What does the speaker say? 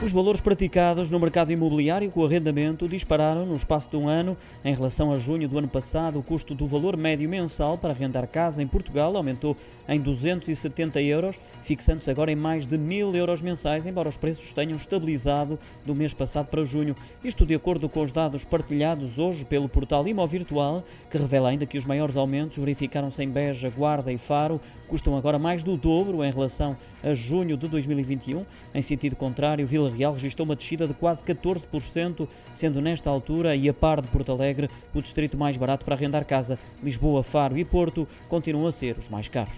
Os valores praticados no mercado imobiliário com arrendamento dispararam no espaço de um ano. Em relação a junho do ano passado, o custo do valor médio mensal para arrendar casa em Portugal aumentou em 270 euros, fixando-se agora em mais de 1000 euros mensais, embora os preços tenham estabilizado do mês passado para junho. Isto de acordo com os dados partilhados hoje pelo portal Imo Virtual, que revela ainda que os maiores aumentos verificaram-se em Beja, Guarda e Faro, custam agora mais do dobro em relação a junho de 2021. Em sentido contrário, Vila Real registrou uma descida de quase 14%, sendo nesta altura e a par de Porto Alegre o distrito mais barato para arrendar casa. Lisboa, Faro e Porto continuam a ser os mais caros.